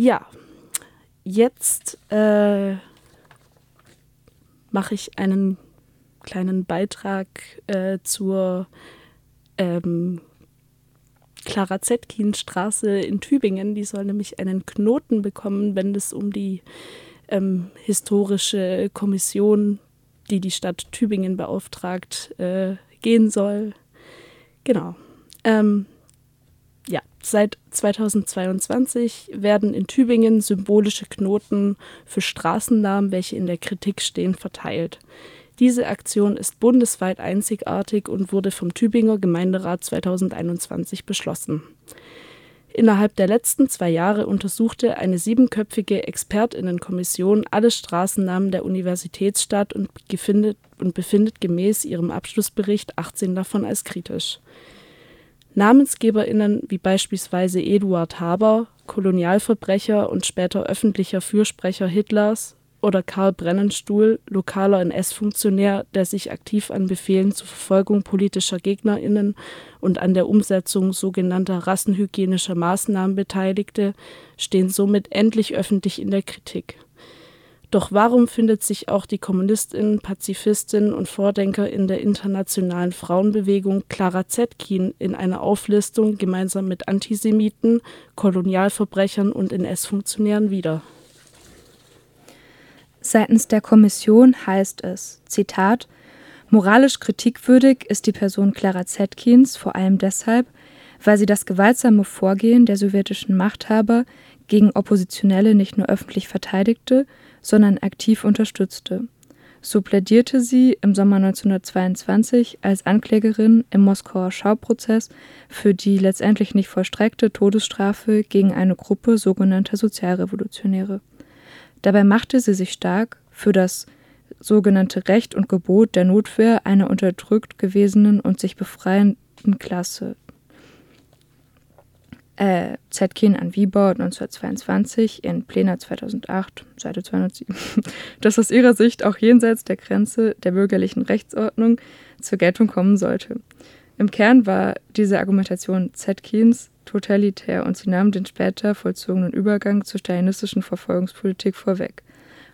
Ja, jetzt äh, mache ich einen kleinen Beitrag äh, zur ähm, Clara Zetkin Straße in Tübingen. Die soll nämlich einen Knoten bekommen, wenn es um die ähm, historische Kommission, die die Stadt Tübingen beauftragt, äh, gehen soll. Genau. Ähm, seit 2022 werden in Tübingen symbolische Knoten für Straßennamen, welche in der Kritik stehen, verteilt. Diese Aktion ist bundesweit einzigartig und wurde vom Tübinger Gemeinderat 2021 beschlossen. Innerhalb der letzten zwei Jahre untersuchte eine siebenköpfige Expertinnenkommission alle Straßennamen der Universitätsstadt und, und befindet gemäß ihrem Abschlussbericht 18 davon als kritisch. NamensgeberInnen wie beispielsweise Eduard Haber, Kolonialverbrecher und später öffentlicher Fürsprecher Hitlers, oder Karl Brennenstuhl, lokaler NS-Funktionär, der sich aktiv an Befehlen zur Verfolgung politischer GegnerInnen und an der Umsetzung sogenannter rassenhygienischer Maßnahmen beteiligte, stehen somit endlich öffentlich in der Kritik. Doch warum findet sich auch die Kommunistin, Pazifistin und Vordenkerin der internationalen Frauenbewegung Clara Zetkin in einer Auflistung gemeinsam mit Antisemiten, Kolonialverbrechern und NS-Funktionären wieder? Seitens der Kommission heißt es, Zitat, Moralisch kritikwürdig ist die Person Clara Zetkins vor allem deshalb, weil sie das gewaltsame Vorgehen der sowjetischen Machthaber gegen Oppositionelle nicht nur öffentlich verteidigte, sondern aktiv unterstützte. So plädierte sie im Sommer 1922 als Anklägerin im Moskauer Schauprozess für die letztendlich nicht vollstreckte Todesstrafe gegen eine Gruppe sogenannter Sozialrevolutionäre. Dabei machte sie sich stark für das sogenannte Recht und Gebot der Notwehr einer unterdrückt gewesenen und sich befreienden Klasse. Äh, Zetkin an Wiebau 1922 in Plena 2008, Seite 207, dass aus ihrer Sicht auch jenseits der Grenze der bürgerlichen Rechtsordnung zur Geltung kommen sollte. Im Kern war diese Argumentation Zetkins totalitär und sie nahm den später vollzogenen Übergang zur stalinistischen Verfolgungspolitik vorweg.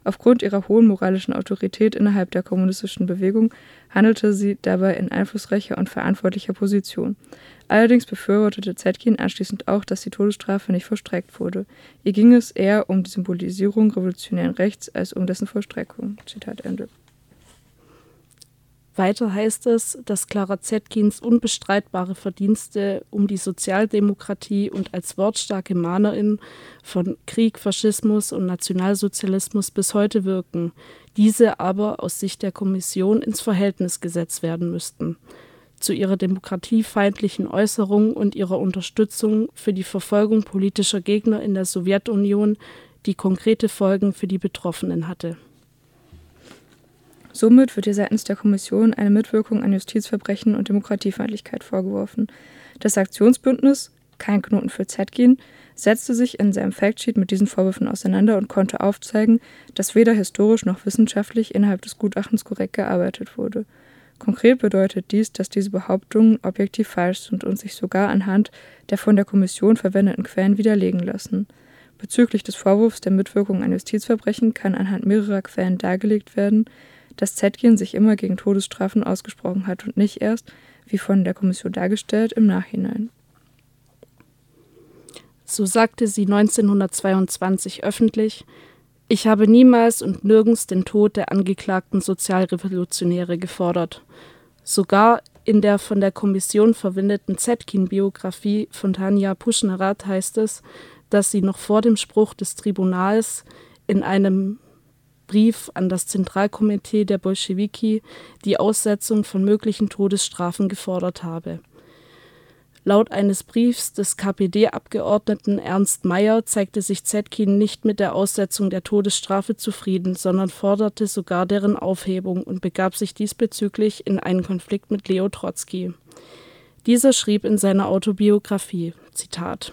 Aufgrund ihrer hohen moralischen Autorität innerhalb der kommunistischen Bewegung handelte sie dabei in einflussreicher und verantwortlicher Position. Allerdings befürwortete Zetkin anschließend auch, dass die Todesstrafe nicht vollstreckt wurde. Ihr ging es eher um die Symbolisierung revolutionären Rechts als um dessen Vollstreckung. Zitat Ende. Weiter heißt es, dass Clara Zetkins unbestreitbare Verdienste um die Sozialdemokratie und als wortstarke Mahnerin von Krieg, Faschismus und Nationalsozialismus bis heute wirken, diese aber aus Sicht der Kommission ins Verhältnis gesetzt werden müssten zu ihrer demokratiefeindlichen Äußerung und ihrer Unterstützung für die Verfolgung politischer Gegner in der Sowjetunion, die konkrete Folgen für die Betroffenen hatte. Somit wird ihr seitens der Kommission eine Mitwirkung an Justizverbrechen und Demokratiefeindlichkeit vorgeworfen. Das Aktionsbündnis Kein Knoten für Zetkin setzte sich in seinem Factsheet mit diesen Vorwürfen auseinander und konnte aufzeigen, dass weder historisch noch wissenschaftlich innerhalb des Gutachtens korrekt gearbeitet wurde. Konkret bedeutet dies, dass diese Behauptungen objektiv falsch sind und sich sogar anhand der von der Kommission verwendeten Quellen widerlegen lassen. Bezüglich des Vorwurfs der Mitwirkung an Justizverbrechen kann anhand mehrerer Quellen dargelegt werden, dass Zetkin sich immer gegen Todesstrafen ausgesprochen hat und nicht erst, wie von der Kommission dargestellt, im Nachhinein. So sagte sie 1922 öffentlich, ich habe niemals und nirgends den Tod der angeklagten Sozialrevolutionäre gefordert. Sogar in der von der Kommission verwendeten Zetkin-Biografie von Tanja Puschnerat heißt es, dass sie noch vor dem Spruch des Tribunals in einem Brief an das Zentralkomitee der Bolschewiki die Aussetzung von möglichen Todesstrafen gefordert habe. Laut eines Briefs des KPD-Abgeordneten Ernst Mayer zeigte sich Zetkin nicht mit der Aussetzung der Todesstrafe zufrieden, sondern forderte sogar deren Aufhebung und begab sich diesbezüglich in einen Konflikt mit Leo Trotzki. Dieser schrieb in seiner Autobiografie, Zitat,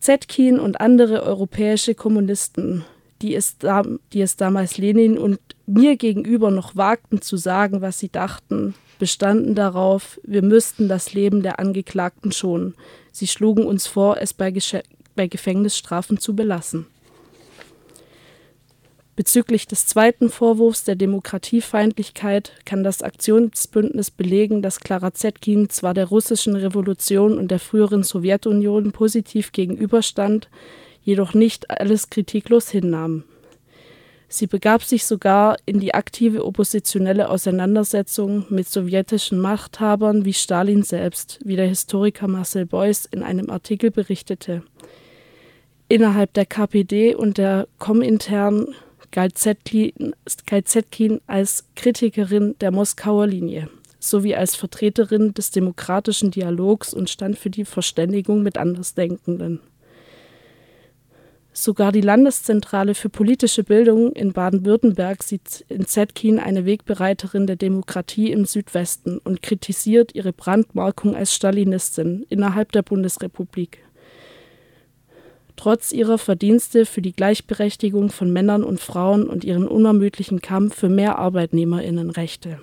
Zetkin und andere europäische Kommunisten die es, da, die es damals Lenin und mir gegenüber noch wagten zu sagen, was sie dachten, bestanden darauf, wir müssten das Leben der Angeklagten schonen. Sie schlugen uns vor, es bei, bei Gefängnisstrafen zu belassen. Bezüglich des zweiten Vorwurfs der Demokratiefeindlichkeit kann das Aktionsbündnis belegen, dass Klara Zetkin zwar der russischen Revolution und der früheren Sowjetunion positiv gegenüberstand, jedoch nicht alles kritiklos hinnahm. Sie begab sich sogar in die aktive oppositionelle Auseinandersetzung mit sowjetischen Machthabern wie Stalin selbst, wie der Historiker Marcel Beuys in einem Artikel berichtete. Innerhalb der KPD und der Komintern galt Zetkin, galt Zetkin als Kritikerin der Moskauer Linie sowie als Vertreterin des demokratischen Dialogs und stand für die Verständigung mit Andersdenkenden. Sogar die Landeszentrale für politische Bildung in Baden-Württemberg sieht in Zetkin eine Wegbereiterin der Demokratie im Südwesten und kritisiert ihre Brandmarkung als Stalinistin innerhalb der Bundesrepublik. Trotz ihrer Verdienste für die Gleichberechtigung von Männern und Frauen und ihren unermüdlichen Kampf für mehr Arbeitnehmerinnenrechte.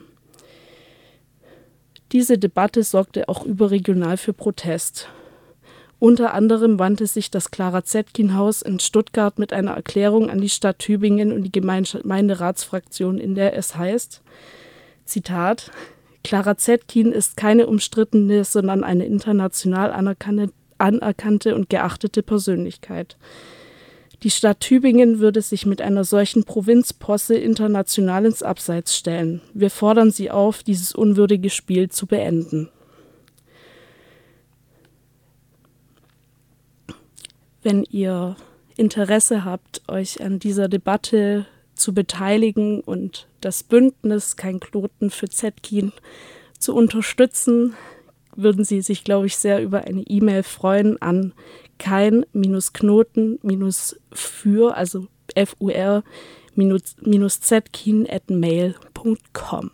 Diese Debatte sorgte auch überregional für Protest. Unter anderem wandte sich das Clara Zetkin-Haus in Stuttgart mit einer Erklärung an die Stadt Tübingen und die Gemeinderatsfraktion, in der es heißt, Zitat, Clara Zetkin ist keine umstrittene, sondern eine international anerkannte, anerkannte und geachtete Persönlichkeit. Die Stadt Tübingen würde sich mit einer solchen Provinzposse international ins Abseits stellen. Wir fordern Sie auf, dieses unwürdige Spiel zu beenden. Wenn ihr Interesse habt, euch an dieser Debatte zu beteiligen und das Bündnis Kein Knoten für Zetkin zu unterstützen, würden sie sich, glaube ich, sehr über eine E-Mail freuen an kein-knoten-für, also F-U-R-zetkin at mail.com.